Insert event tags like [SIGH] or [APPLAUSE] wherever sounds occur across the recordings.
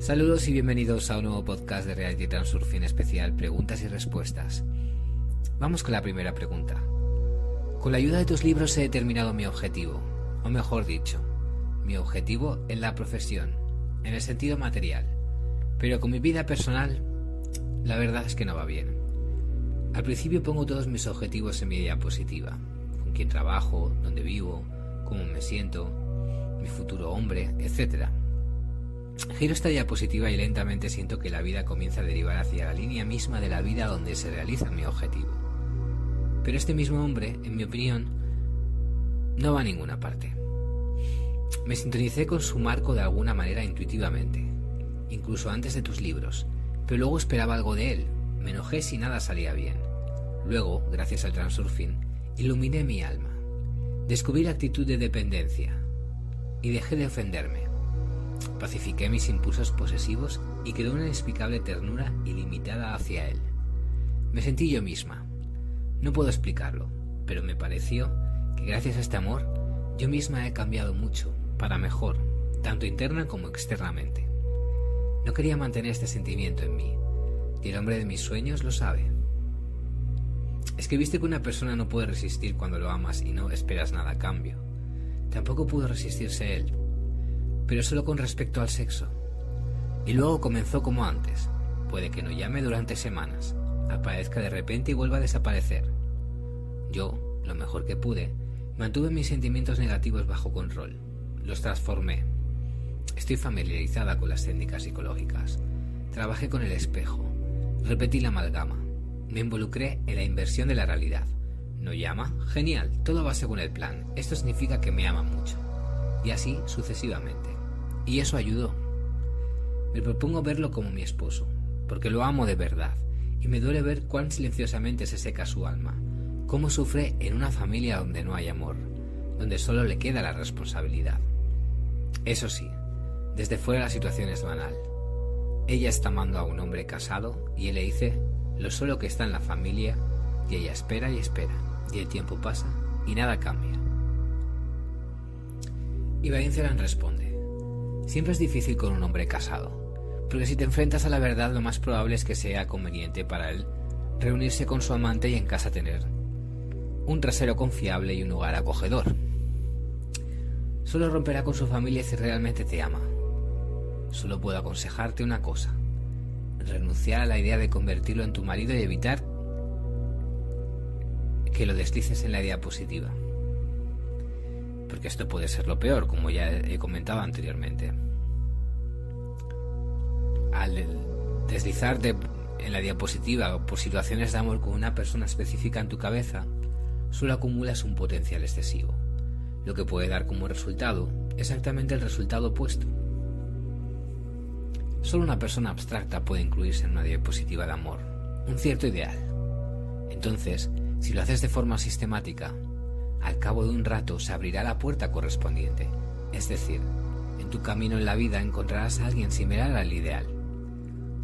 Saludos y bienvenidos a un nuevo podcast de Reality Transurfing especial Preguntas y Respuestas. Vamos con la primera pregunta. Con la ayuda de tus libros he determinado mi objetivo, o mejor dicho, mi objetivo en la profesión, en el sentido material, pero con mi vida personal, la verdad es que no va bien. Al principio pongo todos mis objetivos en mi diapositiva, con quién trabajo, dónde vivo, cómo me siento, mi futuro hombre, etcétera Giro esta diapositiva y lentamente siento que la vida comienza a derivar hacia la línea misma de la vida donde se realiza mi objetivo. Pero este mismo hombre, en mi opinión, no va a ninguna parte. Me sintonicé con su marco de alguna manera intuitivamente, incluso antes de tus libros, pero luego esperaba algo de él. Me enojé si nada salía bien. Luego, gracias al transurfing, iluminé mi alma. Descubrí la actitud de dependencia y dejé de ofenderme. Pacifiqué mis impulsos posesivos y creé una inexplicable ternura ilimitada hacia él. Me sentí yo misma. No puedo explicarlo, pero me pareció que gracias a este amor yo misma he cambiado mucho, para mejor, tanto interna como externamente. No quería mantener este sentimiento en mí, y el hombre de mis sueños lo sabe. Escribiste que una persona no puede resistir cuando lo amas y no esperas nada a cambio. Tampoco pudo resistirse él, pero solo con respecto al sexo. Y luego comenzó como antes. Puede que no llame durante semanas, aparezca de repente y vuelva a desaparecer. Yo, lo mejor que pude, mantuve mis sentimientos negativos bajo control. Los transformé. Estoy familiarizada con las técnicas psicológicas. Trabajé con el espejo. Repetí la amalgama. Me involucré en la inversión de la realidad. ¿No llama? Genial, todo va según el plan. Esto significa que me ama mucho. Y así sucesivamente. Y eso ayudó. Me propongo verlo como mi esposo, porque lo amo de verdad, y me duele ver cuán silenciosamente se seca su alma, cómo sufre en una familia donde no hay amor, donde solo le queda la responsabilidad. Eso sí, desde fuera la situación es banal. Ella está amando a un hombre casado y él le dice lo solo que está en la familia y ella espera y espera, y el tiempo pasa y nada cambia. Y Valenceran responde, Siempre es difícil con un hombre casado, porque si te enfrentas a la verdad lo más probable es que sea conveniente para él reunirse con su amante y en casa tener un trasero confiable y un hogar acogedor. Solo romperá con su familia si realmente te ama. Solo puedo aconsejarte una cosa. Renunciar a la idea de convertirlo en tu marido y evitar que lo deslices en la diapositiva porque esto puede ser lo peor, como ya he comentado anteriormente. Al deslizarte en la diapositiva por situaciones de amor con una persona específica en tu cabeza, solo acumulas un potencial excesivo, lo que puede dar como resultado exactamente el resultado opuesto. Solo una persona abstracta puede incluirse en una diapositiva de amor, un cierto ideal. Entonces, si lo haces de forma sistemática, al cabo de un rato se abrirá la puerta correspondiente. Es decir, en tu camino en la vida encontrarás a alguien similar al ideal.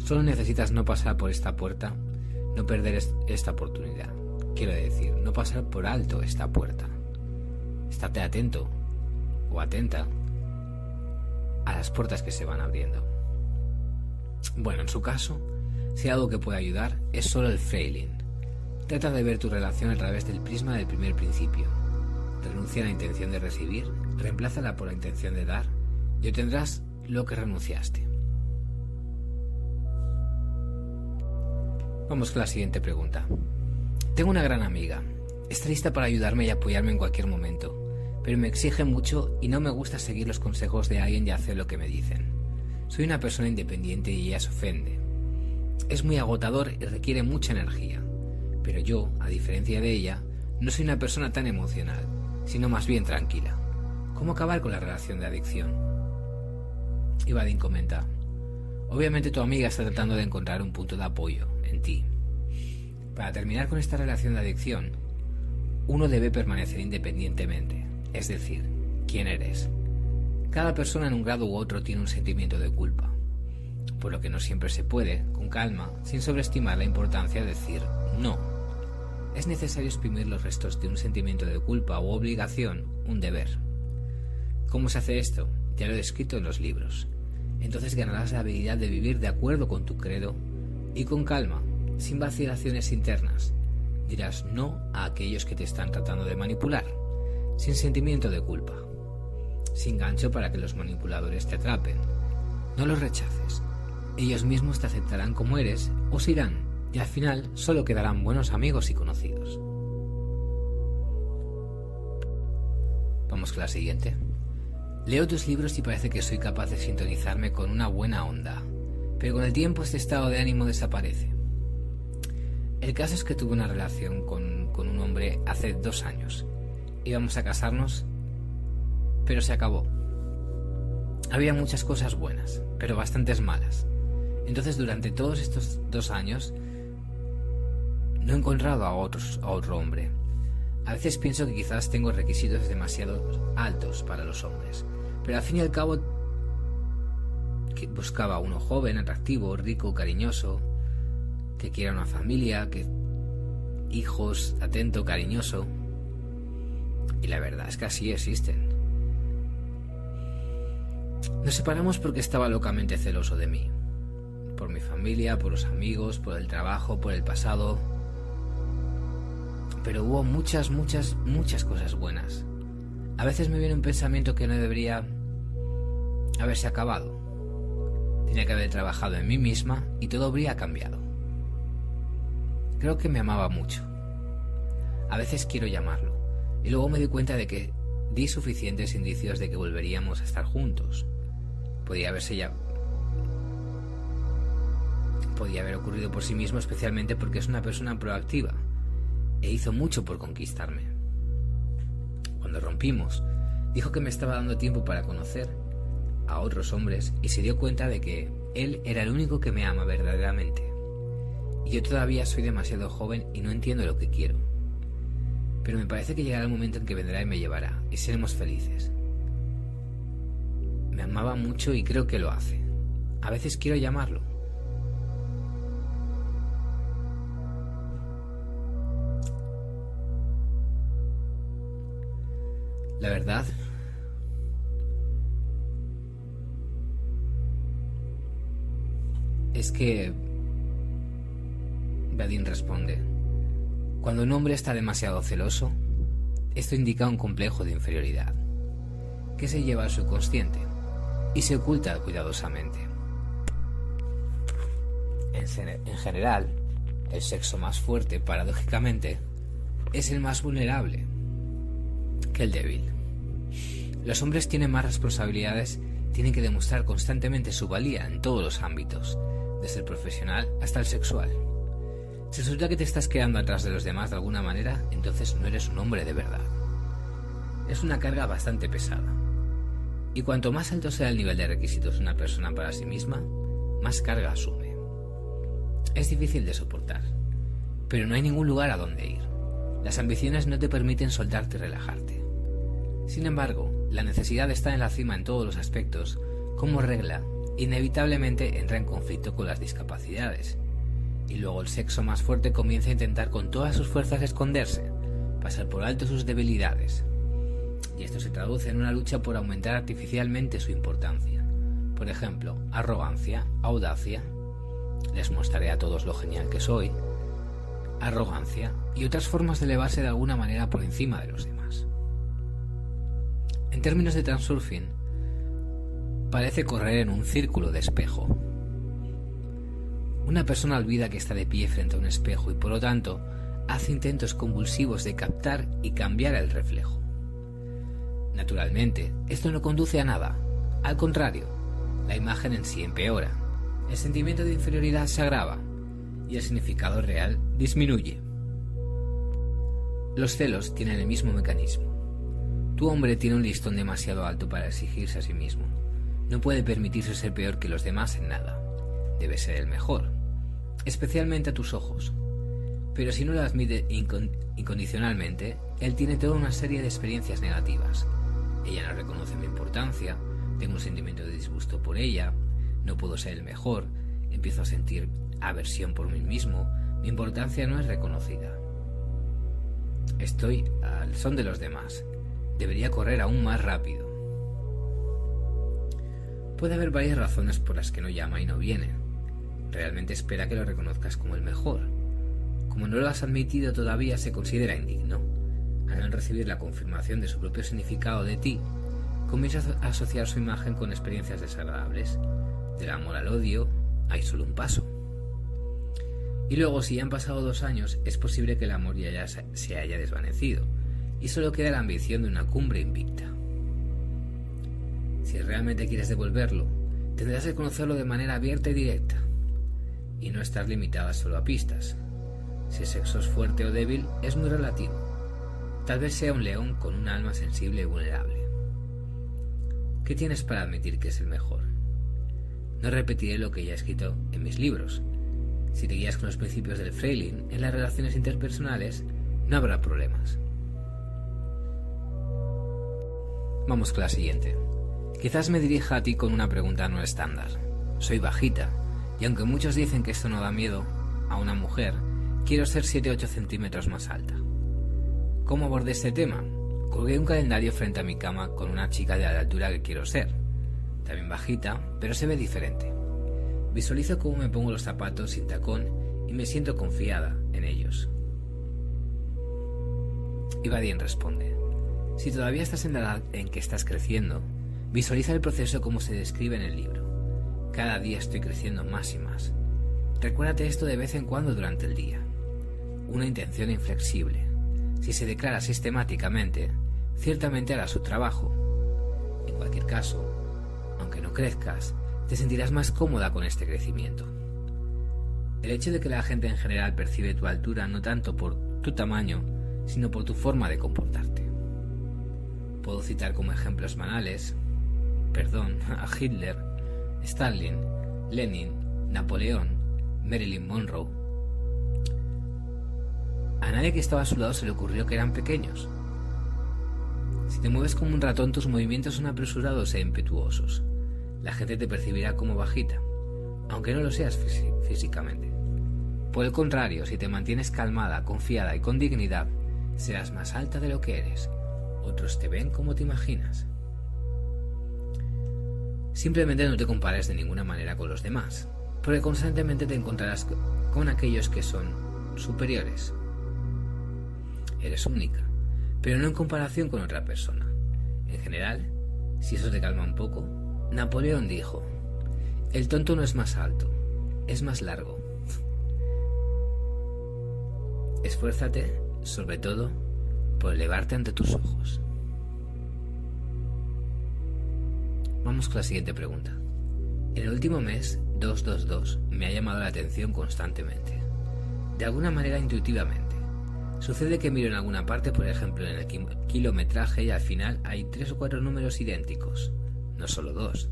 Solo necesitas no pasar por esta puerta, no perder esta oportunidad. Quiero decir, no pasar por alto esta puerta. Estate atento o atenta a las puertas que se van abriendo. Bueno, en su caso, si algo que puede ayudar es solo el failing. Trata de ver tu relación a través del prisma del primer principio Renuncia a la intención de recibir, reemplázala por la intención de dar y obtendrás lo que renunciaste. Vamos con la siguiente pregunta. Tengo una gran amiga. Está lista para ayudarme y apoyarme en cualquier momento, pero me exige mucho y no me gusta seguir los consejos de alguien y hacer lo que me dicen. Soy una persona independiente y ella se ofende. Es muy agotador y requiere mucha energía, pero yo, a diferencia de ella, no soy una persona tan emocional sino más bien tranquila. ¿Cómo acabar con la relación de adicción? Vadim comenta, obviamente tu amiga está tratando de encontrar un punto de apoyo en ti. Para terminar con esta relación de adicción, uno debe permanecer independientemente, es decir, quién eres. Cada persona en un grado u otro tiene un sentimiento de culpa. por lo que no siempre se puede, con calma, sin sobreestimar la importancia de decir no. Es necesario exprimir los restos de un sentimiento de culpa o obligación, un deber. ¿Cómo se hace esto? Ya lo he escrito en los libros. Entonces ganarás la habilidad de vivir de acuerdo con tu credo y con calma, sin vacilaciones internas. Dirás no a aquellos que te están tratando de manipular, sin sentimiento de culpa, sin gancho para que los manipuladores te atrapen. No los rechaces. Ellos mismos te aceptarán como eres o se irán y al final solo quedarán buenos amigos y conocidos. Vamos con la siguiente. Leo tus libros y parece que soy capaz de sintonizarme con una buena onda, pero con el tiempo este estado de ánimo desaparece. El caso es que tuve una relación con, con un hombre hace dos años. Íbamos a casarnos, pero se acabó. Había muchas cosas buenas, pero bastantes malas. Entonces durante todos estos dos años no he encontrado a, otros, a otro hombre. A veces pienso que quizás tengo requisitos demasiado altos para los hombres, pero al fin y al cabo buscaba uno joven, atractivo, rico, cariñoso, que quiera una familia, que hijos, atento, cariñoso. Y la verdad es que así existen. Nos separamos porque estaba locamente celoso de mí. Por mi familia, por los amigos, por el trabajo, por el pasado. Pero hubo muchas, muchas, muchas cosas buenas. A veces me viene un pensamiento que no debería haberse acabado. Tenía que haber trabajado en mí misma y todo habría cambiado. Creo que me amaba mucho. A veces quiero llamarlo, y luego me di cuenta de que di suficientes indicios de que volveríamos a estar juntos. Podía haberse ya. Podía haber ocurrido por sí mismo, especialmente porque es una persona proactiva e hizo mucho por conquistarme. Cuando rompimos, dijo que me estaba dando tiempo para conocer a otros hombres y se dio cuenta de que él era el único que me ama verdaderamente. Y yo todavía soy demasiado joven y no entiendo lo que quiero. Pero me parece que llegará el momento en que vendrá y me llevará, y seremos felices. Me amaba mucho y creo que lo hace. A veces quiero llamarlo. La verdad es que Badin responde, cuando un hombre está demasiado celoso, esto indica un complejo de inferioridad, que se lleva al subconsciente y se oculta cuidadosamente. En general, el sexo más fuerte, paradójicamente, es el más vulnerable que el débil. Los hombres tienen más responsabilidades, tienen que demostrar constantemente su valía en todos los ámbitos, desde el profesional hasta el sexual. Si resulta que te estás quedando atrás de los demás de alguna manera, entonces no eres un hombre de verdad. Es una carga bastante pesada. Y cuanto más alto sea el nivel de requisitos de una persona para sí misma, más carga asume. Es difícil de soportar, pero no hay ningún lugar a donde ir. Las ambiciones no te permiten soltarte y relajarte. Sin embargo, la necesidad de estar en la cima en todos los aspectos, como regla, inevitablemente entra en conflicto con las discapacidades. Y luego el sexo más fuerte comienza a intentar con todas sus fuerzas esconderse, pasar por alto sus debilidades. Y esto se traduce en una lucha por aumentar artificialmente su importancia. Por ejemplo, arrogancia, audacia, les mostraré a todos lo genial que soy, arrogancia y otras formas de elevarse de alguna manera por encima de los demás. En términos de transurfing, parece correr en un círculo de espejo. Una persona olvida que está de pie frente a un espejo y por lo tanto hace intentos convulsivos de captar y cambiar el reflejo. Naturalmente, esto no conduce a nada. Al contrario, la imagen en sí empeora. El sentimiento de inferioridad se agrava y el significado real disminuye. Los celos tienen el mismo mecanismo. Tu hombre tiene un listón demasiado alto para exigirse a sí mismo. No puede permitirse ser peor que los demás en nada. Debe ser el mejor, especialmente a tus ojos. Pero si no lo admite incondicionalmente, él tiene toda una serie de experiencias negativas. Ella no reconoce mi importancia, tengo un sentimiento de disgusto por ella, no puedo ser el mejor, empiezo a sentir aversión por mí mismo, mi importancia no es reconocida. Estoy al son de los demás. Debería correr aún más rápido. Puede haber varias razones por las que no llama y no viene. Realmente espera que lo reconozcas como el mejor. Como no lo has admitido todavía, se considera indigno. No recibir la confirmación de su propio significado de ti, comienza a asociar su imagen con experiencias desagradables. Del amor al odio hay solo un paso. Y luego, si ya han pasado dos años, es posible que el amor ya se haya desvanecido, y solo queda la ambición de una cumbre invicta. Si realmente quieres devolverlo, tendrás que conocerlo de manera abierta y directa, y no estar limitada solo a pistas. Si el sexo es fuerte o débil, es muy relativo. Tal vez sea un león con un alma sensible y vulnerable. ¿Qué tienes para admitir que es el mejor? No repetiré lo que ya he escrito en mis libros, si te guías con los principios del Freiling en las relaciones interpersonales, no habrá problemas. Vamos con la siguiente. Quizás me dirija a ti con una pregunta no estándar. Soy bajita, y aunque muchos dicen que esto no da miedo a una mujer, quiero ser 7-8 centímetros más alta. ¿Cómo abordé este tema? Colgué un calendario frente a mi cama con una chica de la altura que quiero ser. También bajita, pero se ve diferente. Visualizo cómo me pongo los zapatos sin tacón y me siento confiada en ellos. Y Badien responde, si todavía estás en la edad en que estás creciendo, visualiza el proceso como se describe en el libro. Cada día estoy creciendo más y más. Recuérdate esto de vez en cuando durante el día. Una intención inflexible. Si se declara sistemáticamente, ciertamente hará su trabajo. En cualquier caso, aunque no crezcas, te sentirás más cómoda con este crecimiento. El hecho de que la gente en general percibe tu altura no tanto por tu tamaño, sino por tu forma de comportarte. Puedo citar como ejemplos banales, perdón, [LAUGHS] a Hitler, Stalin, Lenin, Napoleón, Marilyn Monroe. A nadie que estaba a su lado se le ocurrió que eran pequeños. Si te mueves como un ratón, tus movimientos son apresurados e impetuosos la gente te percibirá como bajita, aunque no lo seas físicamente. Por el contrario, si te mantienes calmada, confiada y con dignidad, serás más alta de lo que eres. Otros te ven como te imaginas. Simplemente no te compares de ninguna manera con los demás, porque constantemente te encontrarás con aquellos que son superiores. Eres única, pero no en comparación con otra persona. En general, si eso te calma un poco, Napoleón dijo, el tonto no es más alto, es más largo. Esfuérzate, sobre todo, por elevarte ante tus ojos. Vamos con la siguiente pregunta. En el último mes, 222 me ha llamado la atención constantemente, de alguna manera intuitivamente. Sucede que miro en alguna parte, por ejemplo en el kilometraje, y al final hay tres o cuatro números idénticos no solo dos.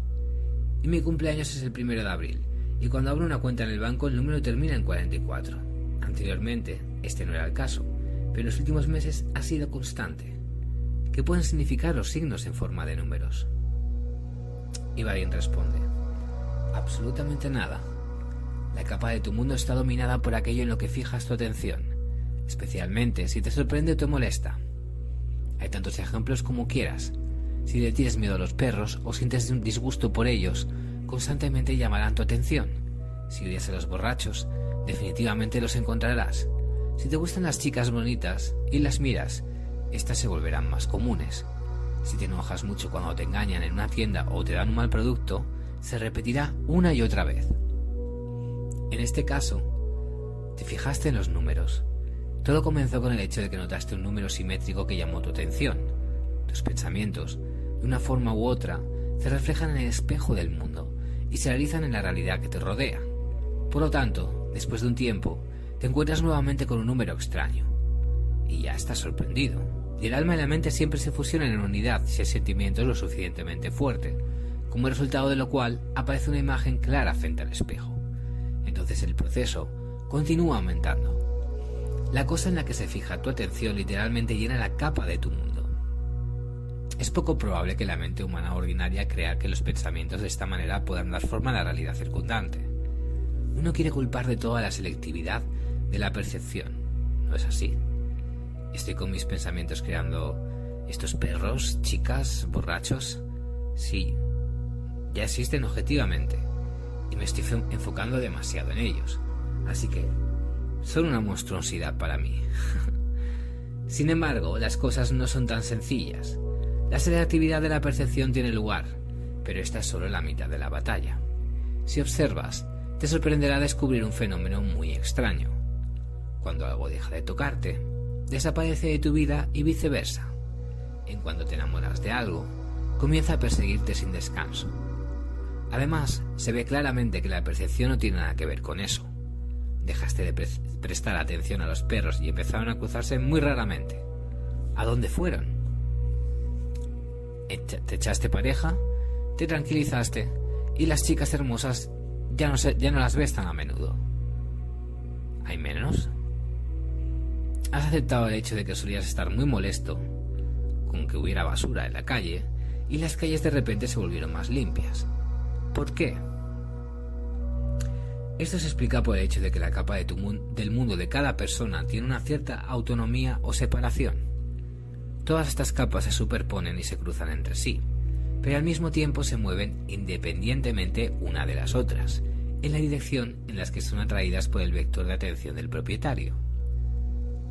Y mi cumpleaños es el primero de abril, y cuando abro una cuenta en el banco el número termina en 44. Anteriormente, este no era el caso, pero en los últimos meses ha sido constante. ¿Qué pueden significar los signos en forma de números? Y Varian responde, absolutamente nada. La capa de tu mundo está dominada por aquello en lo que fijas tu atención, especialmente si te sorprende o te molesta. Hay tantos ejemplos como quieras, si le tienes miedo a los perros o sientes un disgusto por ellos, constantemente llamarán tu atención. Si odias a los borrachos, definitivamente los encontrarás. Si te gustan las chicas bonitas y las miras, estas se volverán más comunes. Si te enojas mucho cuando te engañan en una tienda o te dan un mal producto, se repetirá una y otra vez. En este caso, te fijaste en los números. Todo comenzó con el hecho de que notaste un número simétrico que llamó tu atención. Tus pensamientos de una forma u otra, se reflejan en el espejo del mundo y se realizan en la realidad que te rodea. Por lo tanto, después de un tiempo, te encuentras nuevamente con un número extraño. Y ya estás sorprendido. Y el alma y la mente siempre se fusionan en unidad si el sentimiento es lo suficientemente fuerte, como resultado de lo cual aparece una imagen clara frente al espejo. Entonces el proceso continúa aumentando. La cosa en la que se fija tu atención literalmente llena la capa de tu mundo es poco probable que la mente humana ordinaria crea que los pensamientos de esta manera puedan dar forma a la realidad circundante. Uno quiere culpar de toda la selectividad de la percepción. ¿No es así? Estoy con mis pensamientos creando estos perros, chicas, borrachos. Sí, ya existen objetivamente y me estoy enfocando demasiado en ellos. Así que son una monstruosidad para mí. [LAUGHS] Sin embargo, las cosas no son tan sencillas. La selectividad de la percepción tiene lugar, pero esta es solo la mitad de la batalla. Si observas, te sorprenderá descubrir un fenómeno muy extraño. Cuando algo deja de tocarte, desaparece de tu vida y viceversa. En cuanto te enamoras de algo, comienza a perseguirte sin descanso. Además, se ve claramente que la percepción no tiene nada que ver con eso. Dejaste de prestar atención a los perros y empezaron a cruzarse muy raramente. ¿A dónde fueron? Te echaste pareja, te tranquilizaste y las chicas hermosas ya no, ya no las ves tan a menudo. ¿Hay menos? Has aceptado el hecho de que solías estar muy molesto con que hubiera basura en la calle y las calles de repente se volvieron más limpias. ¿Por qué? Esto se explica por el hecho de que la capa de del mundo de cada persona tiene una cierta autonomía o separación. Todas estas capas se superponen y se cruzan entre sí, pero al mismo tiempo se mueven independientemente una de las otras, en la dirección en las que son atraídas por el vector de atención del propietario.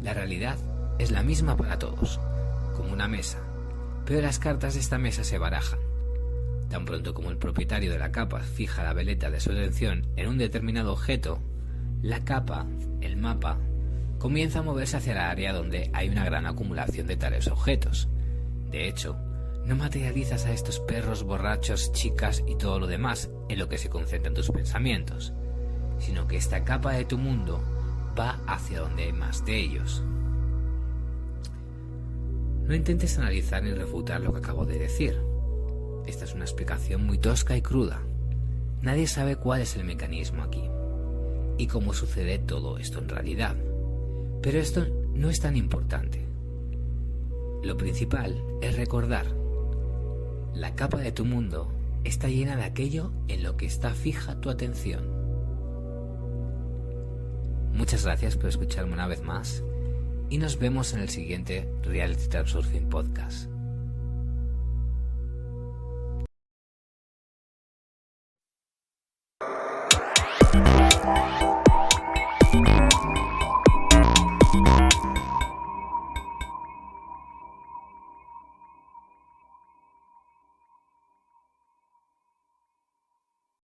La realidad es la misma para todos, como una mesa, pero las cartas de esta mesa se barajan Tan pronto como el propietario de la capa fija la veleta de su atención en un determinado objeto, la capa, el mapa, comienza a moverse hacia el área donde hay una gran acumulación de tales objetos. De hecho, no materializas a estos perros borrachos, chicas y todo lo demás en lo que se concentran tus pensamientos, sino que esta capa de tu mundo va hacia donde hay más de ellos. No intentes analizar ni refutar lo que acabo de decir esta es una explicación muy tosca y cruda. Nadie sabe cuál es el mecanismo aquí y cómo sucede todo esto en realidad. Pero esto no es tan importante. Lo principal es recordar, la capa de tu mundo está llena de aquello en lo que está fija tu atención. Muchas gracias por escucharme una vez más y nos vemos en el siguiente Reality Surfing Podcast.